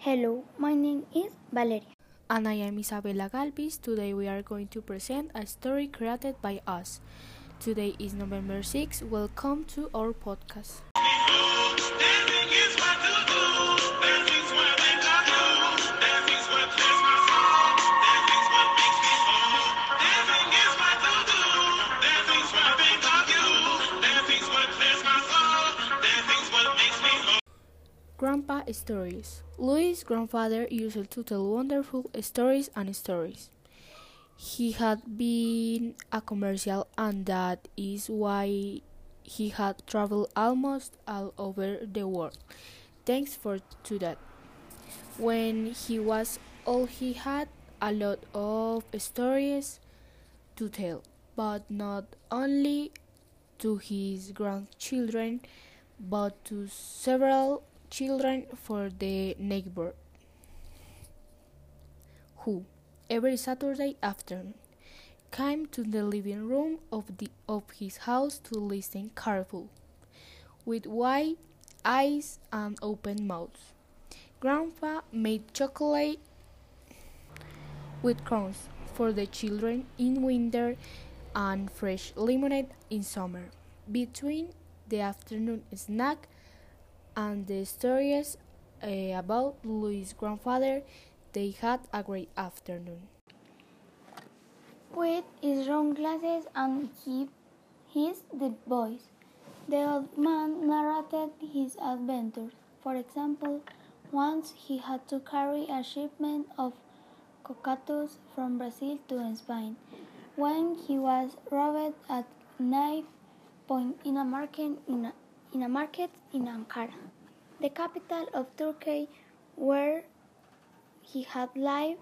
Hello, my name is Valeria. And I am Isabella Galvis. Today we are going to present a story created by us. Today is November 6. Welcome to our podcast. Grandpa Stories Louis' grandfather used to tell wonderful stories and stories. He had been a commercial, and that is why he had traveled almost all over the world. Thanks for to that. When he was old, he had a lot of stories to tell, but not only to his grandchildren, but to several children for the neighbor who every Saturday afternoon came to the living room of the of his house to listen careful with wide eyes and open mouths. Grandpa made chocolate with crumbs for the children in winter and fresh lemonade in summer. Between the afternoon snack and the stories uh, about Louis' grandfather, they had a great afternoon. With his round glasses and he, his deep voice, the old man narrated his adventures. For example, once he had to carry a shipment of cockatoos from Brazil to Spain when he was robbed at knife point in a market in, in a market in Ankara, the capital of Turkey, where he had lived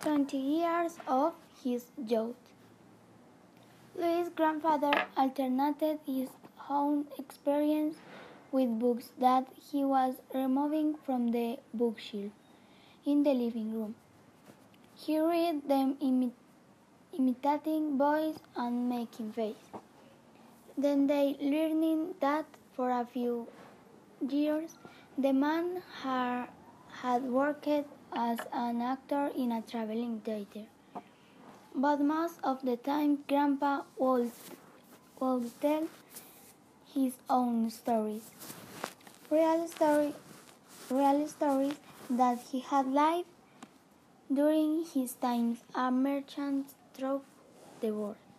20 years of his youth. Louis' grandfather alternated his own experience with books that he was removing from the bookshelf in the living room. He read them imi imitating voice and making face. Then they learning that for a few years the man ha had worked as an actor in a traveling theater. But most of the time Grandpa would, would tell his own stories. Real story real stories that he had lived during his time a merchant throughout the world.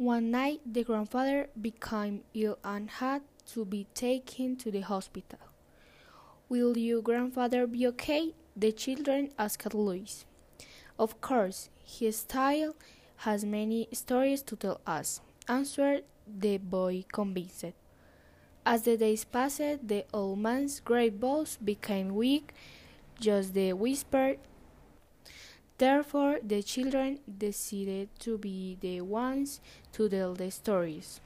One night, the grandfather became ill and had to be taken to the hospital. Will your grandfather be okay? The children asked Louis. Of course, his style has many stories to tell us, answered the boy convinced. As the days passed, the old man's great voice became weak, just the whisper. Therefore, the children decided to be the ones to tell the stories.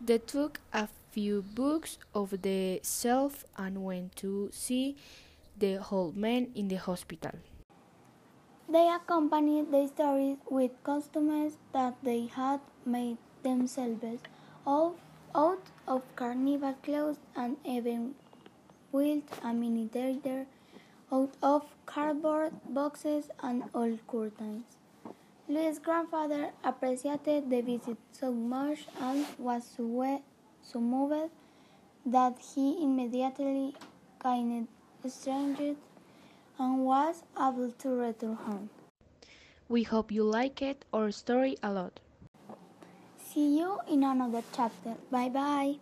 They took a few books off the shelf and went to see the old man in the hospital. They accompanied the stories with costumes that they had made themselves out, out of carnival clothes and even built a mini theater out of cardboard boxes and old curtains. Louis' grandfather appreciated the visit so much and was so, so moved that he immediately gained strength and was able to return home. We hope you liked our story a lot. See you in another chapter. Bye bye.